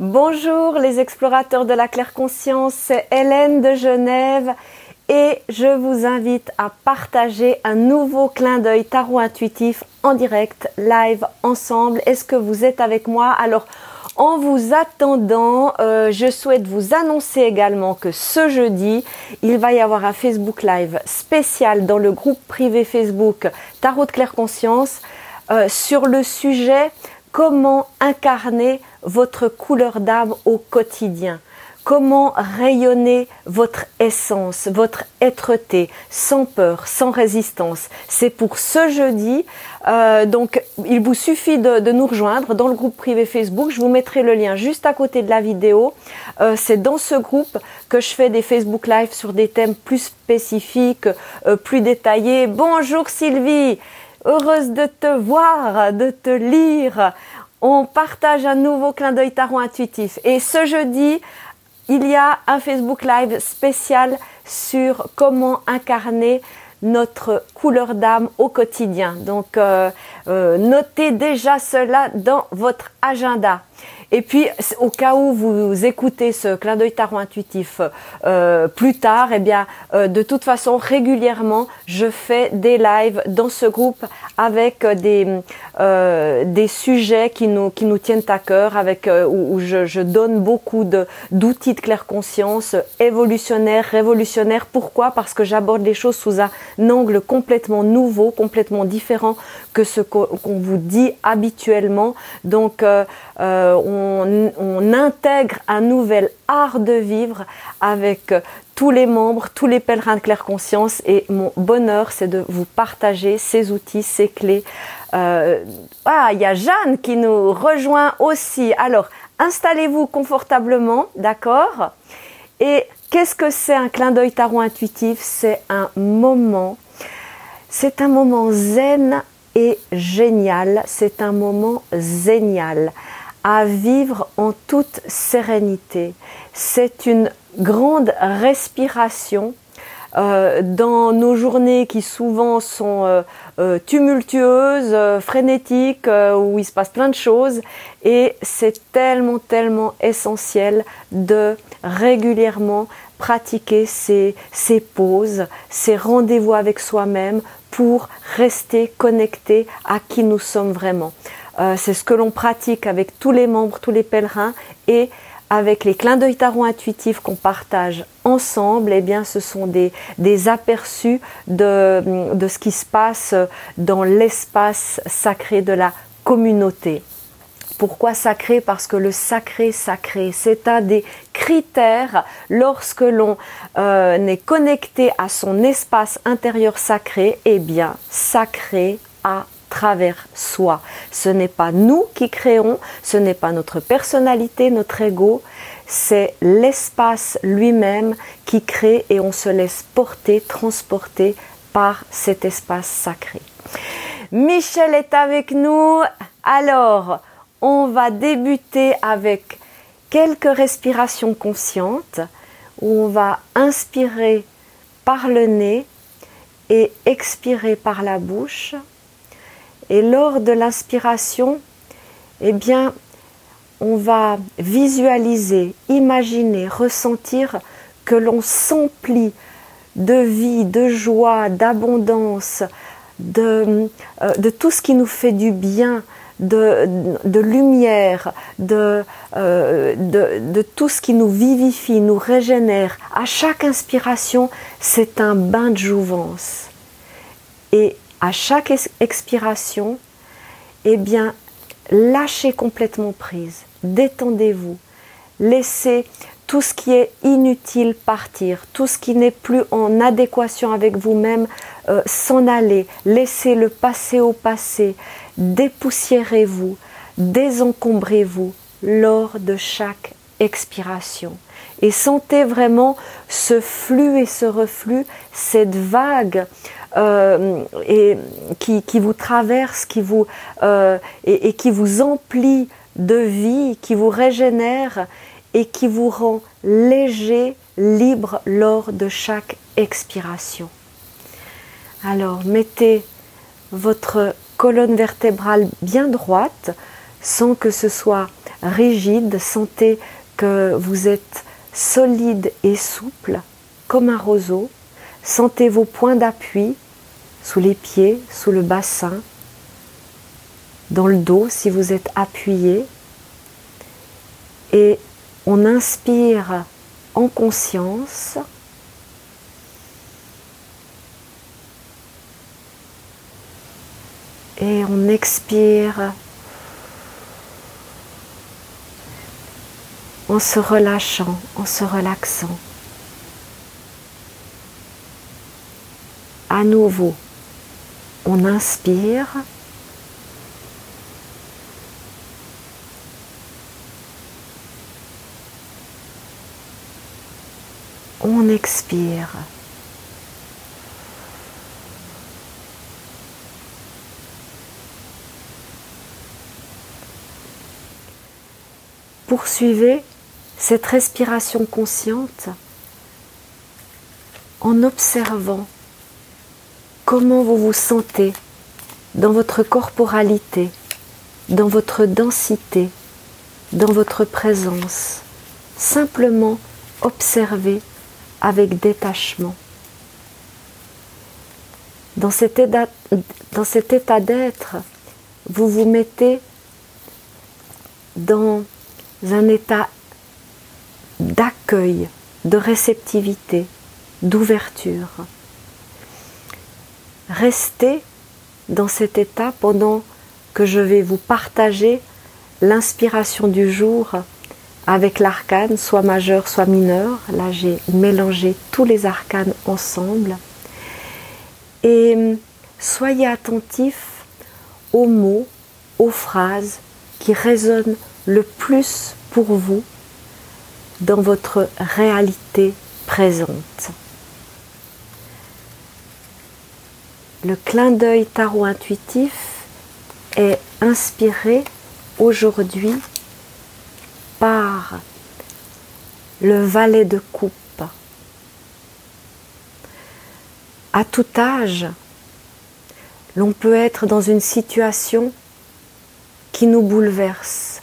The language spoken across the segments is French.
Bonjour les explorateurs de la claire conscience, c'est Hélène de Genève et je vous invite à partager un nouveau clin d'œil tarot intuitif en direct, live, ensemble. Est-ce que vous êtes avec moi? Alors, en vous attendant, euh, je souhaite vous annoncer également que ce jeudi, il va y avoir un Facebook Live spécial dans le groupe privé Facebook Tarot de Claire Conscience euh, sur le sujet comment incarner votre couleur d'âme au quotidien? Comment rayonner votre essence, votre êtreté, sans peur, sans résistance? C'est pour ce jeudi. Euh, donc, il vous suffit de, nous rejoindre dans le groupe privé Facebook. Je vous mettrai le lien juste à côté de la vidéo. Euh, c'est dans ce groupe que je fais des Facebook Live sur des thèmes plus spécifiques, euh, plus détaillés. Bonjour Sylvie heureuse de te voir, de te lire. On partage un nouveau clin d'œil tarot intuitif. Et ce jeudi, il y a un Facebook Live spécial sur comment incarner notre couleur d'âme au quotidien. Donc, euh, euh, notez déjà cela dans votre agenda. Et puis, au cas où vous écoutez ce clin d'œil tarot intuitif euh, plus tard, eh bien, euh, de toute façon, régulièrement, je fais des lives dans ce groupe avec des euh, des sujets qui nous qui nous tiennent à cœur, avec où, où je, je, donne beaucoup d'outils de claire conscience évolutionnaires, révolutionnaires. Pourquoi? Parce que j'aborde les choses sous un angle complètement nouveau, complètement différent que ce qu'on vous dit habituellement. Donc, on on, intègre un nouvel art de vivre avec tous les membres, tous les pèlerins de claire conscience et mon bonheur c'est de vous partager ces outils, ces clés. Euh, ah, il y a Jeanne qui nous rejoint aussi. Alors, installez-vous confortablement, d'accord? Et qu'est-ce que c'est un clin d'œil tarot intuitif? C'est un moment, c'est un moment zen et génial, c'est un moment génial à vivre en toute sérénité. C'est une grande respiration euh, dans nos journées qui souvent sont euh, euh, tumultueuses, frénétiques, où il se passe plein de choses. Et c'est tellement, tellement essentiel de régulièrement pratiquer ces, ces pauses, ces rendez-vous avec soi-même pour rester connecté à qui nous sommes vraiment. Euh, c'est ce que l'on pratique avec tous les membres, tous les pèlerins et avec les clins d'œil tarot intuitifs qu'on partage ensemble, eh bien, ce sont des, aperçus de, ce qui se passe dans l'espace sacré de la communauté. Pourquoi sacré? Parce que le sacré sacré, c'est un des critères lorsque l'on euh, est connecté à son espace intérieur sacré, eh bien, sacré à travers soi. Ce n'est pas nous qui créons, ce n'est pas notre personnalité, notre ego, c'est l'espace lui-même qui crée et on se laisse porter, transporter par cet espace sacré. Michel est avec nous. Alors, on va débuter avec quelques respirations conscientes où on va inspirer par le nez et expirer par la bouche. Et lors de l'inspiration, eh bien, on va visualiser, imaginer, ressentir que l'on s'emplit de vie, de joie, d'abondance, de, euh, tout ce qui nous fait du bien, de, lumière, de, euh, de, tout ce qui nous vivifie, nous régénère. À chaque inspiration, c'est un bain de jouvence. À chaque expiration, eh bien, lâchez complètement prise, détendez-vous, laissez tout ce qui est inutile partir, tout ce qui n'est plus en adéquation avec vous-même euh, s'en aller, laissez le passé au passé, dépoussiérez-vous, désencombrez-vous lors de chaque expiration. Et sentez vraiment ce flux et ce reflux, cette vague euh, et qui, vous traverse, qui vous, euh, et, qui vous emplit de vie, qui vous régénère et qui vous rend léger, libre lors de chaque expiration. Alors mettez votre colonne vertébrale bien droite sans que ce soit rigide, sentez que vous êtes solide et souple comme un roseau. Sentez vos points d'appui sous les pieds, sous le bassin, dans le dos si vous êtes appuyé. Et on inspire en conscience. Et on expire en se relâchant, en se relaxant. Nouveau, on inspire. On expire. Poursuivez cette respiration consciente en observant comment vous vous sentez dans votre corporalité, dans votre densité, dans votre présence? Simplement observez avec détachement. Dans cet état, dans cet état d'être, vous vous mettez dans un état d'accueil, de réceptivité, d'ouverture. Restez dans cet état pendant que je vais vous partager l'inspiration du jour avec l'arcane, soit majeur, soit mineur. Là, j'ai mélangé tous les arcanes ensemble. Et soyez attentifs aux mots, aux phrases qui résonnent le plus pour vous dans votre réalité présente. Le clin d'œil tarot intuitif est inspiré aujourd'hui par le valet de coupe. À tout âge, l'on peut être dans une situation qui nous bouleverse,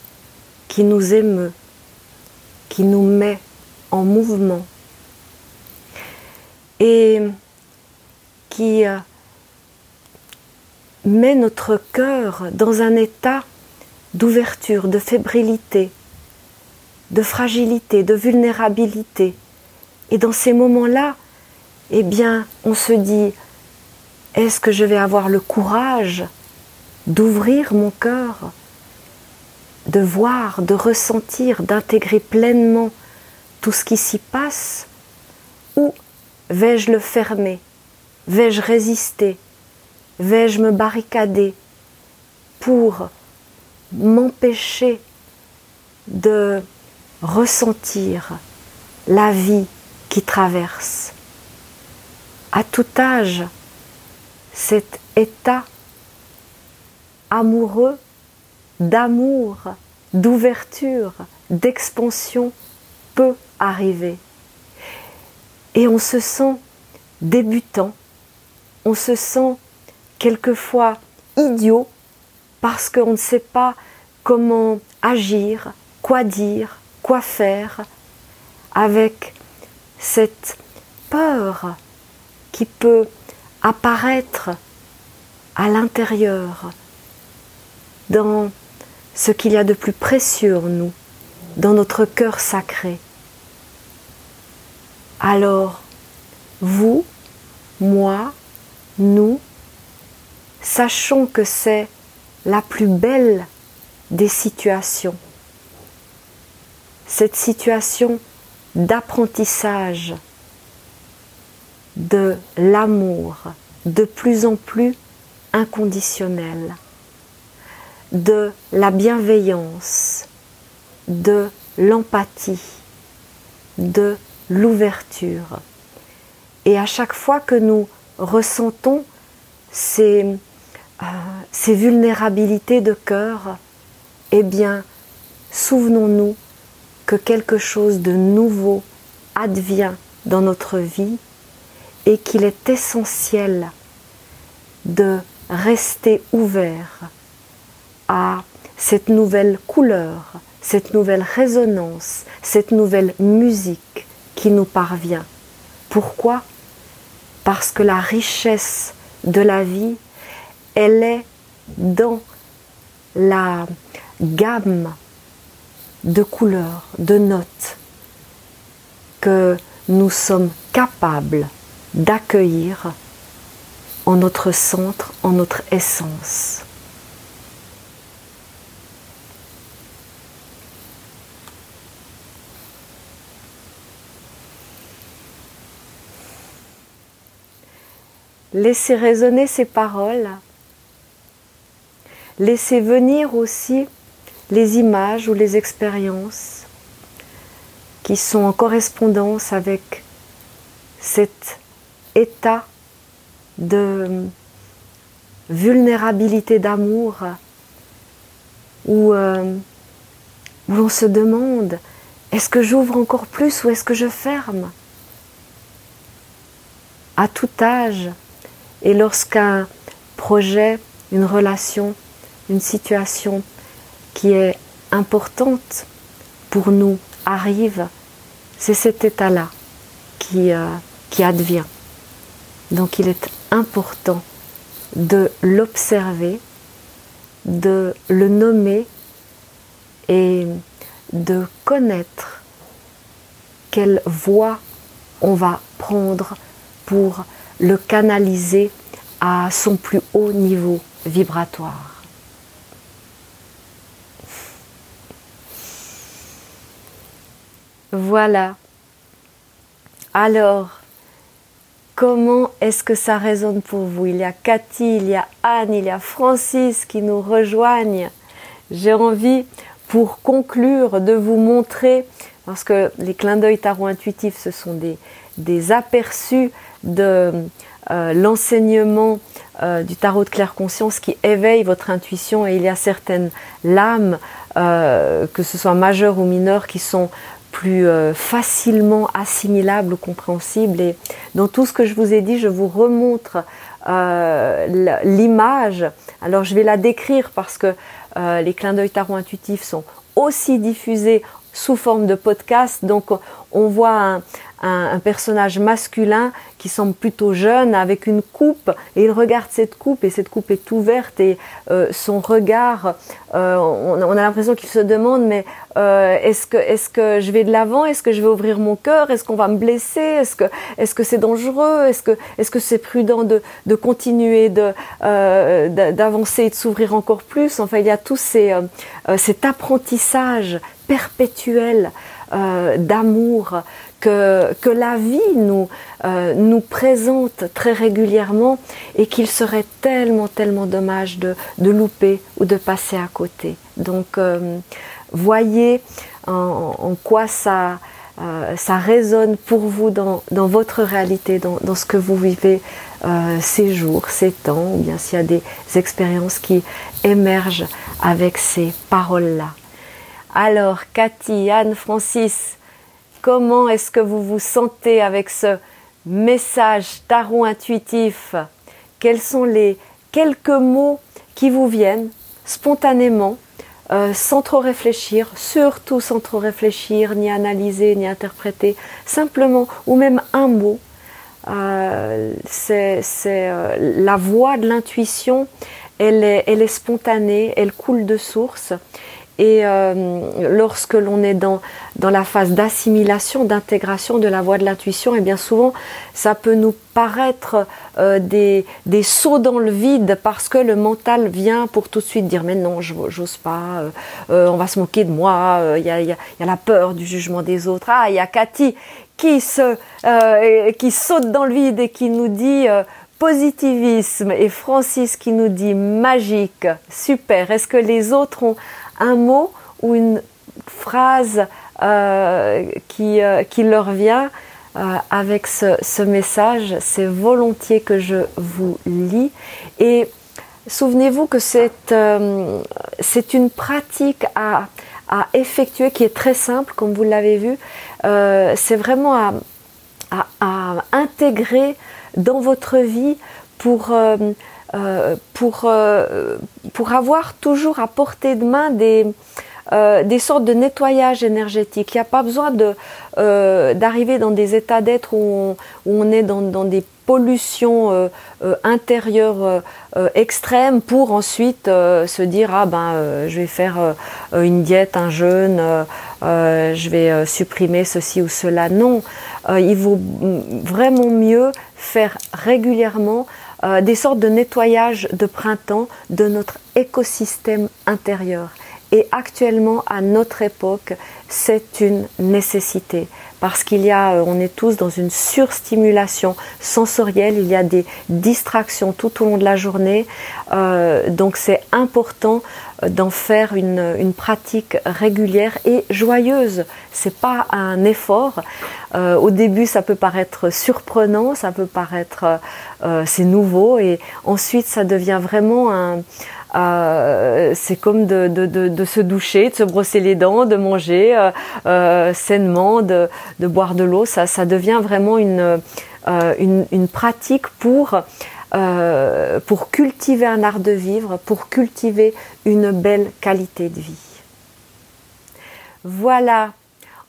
qui nous émeut, qui nous met en mouvement et qui euh, met notre cœur dans un état d'ouverture, de fébrilité, de fragilité, de vulnérabilité. Et dans ces moments-là, eh bien, on se dit, est-ce que je vais avoir le courage d'ouvrir mon cœur de voir, de ressentir, d'intégrer pleinement tout ce qui s'y passe? Ou vais-je le fermer? Vais-je résister? Vais-je me barricader pour m'empêcher de ressentir la vie qui traverse? À tout âge, cet état amoureux d'amour, d'ouverture, d'expansion peut arriver. Et on se sent débutant, on se sent quelquefois idiot parce qu'on ne sait pas comment agir, quoi dire, quoi faire avec cette peur qui peut apparaître à l'intérieur dans ce qu'il y a de plus précieux en nous, dans notre cœur sacré. Alors, vous, moi, nous, sachons que c'est la plus belle des situations. Cette situation d'apprentissage de l'amour de plus en plus inconditionnel de la bienveillance, de l'empathie, de l'ouverture. Et à chaque fois que nous ressentons ces, ces vulnérabilités de cœur, eh bien, souvenons-nous que quelque chose de nouveau advient dans notre vie et qu'il est essentiel de rester ouvert à cette nouvelle couleur, cette nouvelle résonance, cette nouvelle musique qui nous parvient. Pourquoi? Parce que la richesse de la vie, elle est dans la gamme de couleurs, de notes que nous sommes capables d'accueillir en notre centre, en notre essence. Laissez résonner ces paroles. Laissez venir aussi les images ou les expériences qui sont en correspondance avec cet état de vulnérabilité d'amour où, euh, où l'on se demande est-ce que j'ouvre encore plus ou est-ce que je ferme? À tout âge, et lorsqu'un projet, une relation, une situation qui est importante pour nous arrive, c'est cet état-là qui, euh, qui advient. Donc il est important de l'observer, de le nommer et de connaître quelle voie on va prendre pour le canaliser à son plus haut niveau vibratoire. Voilà. Alors, comment est-ce que ça résonne pour vous? Il y a Cathy, il y a Anne, il y a Francis qui nous rejoignent. J'ai envie, pour conclure, de vous montrer, parce que les clins d'œil tarot intuitifs, ce sont des, aperçus de euh, l'enseignement euh, du tarot de claire conscience qui éveille votre intuition et il y a certaines lames, euh, que ce soit majeures ou mineures, qui sont plus facilement assimilables ou compréhensibles. Et dans tout ce que je vous ai dit, je vous remontre l'image. Alors je vais la décrire parce que les clins d'œil tarot intuitifs sont aussi diffusés sous forme de podcast. Donc on voit un, un, personnage masculin qui semble plutôt jeune avec une coupe et il regarde cette coupe et cette coupe est ouverte et euh, son regard, euh, on, a l'impression qu'il se demande mais euh, est-ce que est-ce que je vais de l'avant, est-ce que je vais ouvrir mon cœur, est-ce qu'on va me blesser, est-ce que est-ce que c'est dangereux, est-ce que est-ce que c'est prudent de, de continuer de d'avancer et de s'ouvrir encore plus? Enfin il y a tout ces, cet apprentissage perpétuel d'amour que, la vie nous, euh, nous présente très régulièrement et qu'il serait tellement, tellement dommage de, de, louper ou de passer à côté. Donc, euh, voyez en, quoi ça, euh, ça résonne pour vous dans, dans votre réalité, dans, dans, ce que vous vivez ces jours, ces temps, ou bien s'il y a des expériences qui émergent avec ces paroles-là. Alors, Cathy, Anne, Francis, Comment est-ce que vous vous sentez avec ce message tarot intuitif? Quels sont les quelques mots qui vous viennent spontanément, euh, sans trop réfléchir, surtout sans trop réfléchir, ni analyser, ni interpréter, simplement, ou même un mot? Euh, c'est euh, la voix de l'intuition, elle est spontanée, elle coule de source et euh, lorsque l'on est dans, dans la phase d'assimilation, d'intégration de la voix de l'intuition, et eh bien souvent, ça peut nous paraître euh, des, des, sauts dans le vide parce que le mental vient pour tout de suite dire mais non, j'ose pas, euh, on va se moquer de moi, il y a, y, a, y, a, la peur du jugement des autres. Ah, il y a Cathy qui, se, qui saute dans le vide et qui nous dit positivisme et Francis qui nous dit magique, super. Est-ce que les autres ont un mot ou une phrase euh, qui, euh, qui, leur vient euh, avec ce, message, c'est volontiers que je vous lis. Et souvenez-vous que c'est une pratique à, à, effectuer qui est très simple, comme vous l'avez vu. c'est vraiment à, à, intégrer dans votre vie pour pour, euh, pour avoir toujours à portée de main des, des sortes de nettoyage énergétique. Il n'y a pas besoin d'arriver dans des états d'être où, on, est dans des pollutions intérieures extrêmes pour ensuite se dire ah ben je vais faire une diète, un jeûne, je vais supprimer ceci ou cela. Non, il vaut vraiment mieux faire régulièrement euh, des sortes de nettoyage de printemps de notre écosystème intérieur. Et actuellement, à notre époque, c'est une nécessité parce qu'il y a, euh, on est tous dans une surstimulation sensorielle, il y a des distractions tout au long de la journée, euh, donc c'est important d'en faire une, pratique régulière et joyeuse. C'est pas un effort. Euh, au début, ça peut paraître surprenant, ça peut paraître euh, c'est nouveau, et ensuite ça devient vraiment un euh, c'est comme de, se doucher, de se brosser les dents, de manger sainement, de, boire de l'eau. Ça, ça devient vraiment une, une, une pratique pour euh, pour cultiver un art de vivre, pour cultiver une belle qualité de vie. Voilà,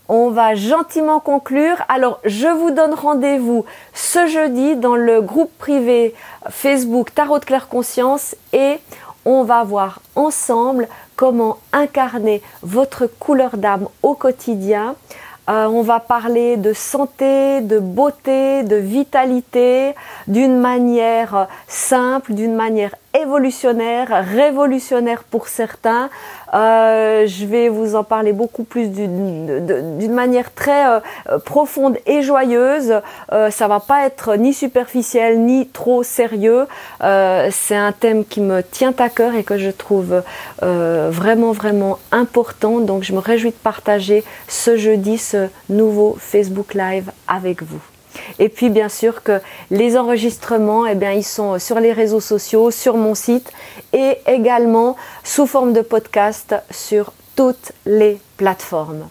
on va gentiment conclure. Alors, je vous donne rendez-vous ce jeudi dans le groupe privé Facebook Tarot de Claire Conscience et on va voir ensemble comment incarner votre couleur d'âme au quotidien. Euh, on va parler de santé, de beauté, de vitalité d'une manière simple, d'une manière évolutionnaire, révolutionnaire pour certains. Euh, je vais vous en parler beaucoup plus d'une manière très euh, profonde et joyeuse. Euh, ça va pas être ni superficiel ni trop sérieux. C'est un thème qui me tient à cœur et que je trouve vraiment vraiment important. Donc je me réjouis de partager ce jeudi ce nouveau Facebook Live avec vous. Et puis bien sûr que les enregistrements, eh ils sont sur les réseaux sociaux, sur mon site et également sous forme de podcast sur toutes les plateformes.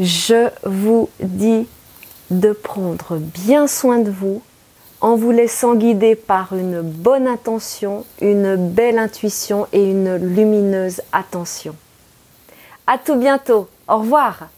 Je vous dis de prendre bien soin de vous en vous laissant guider par une bonne intention, une belle intuition et une lumineuse attention. À tout bientôt. Au revoir.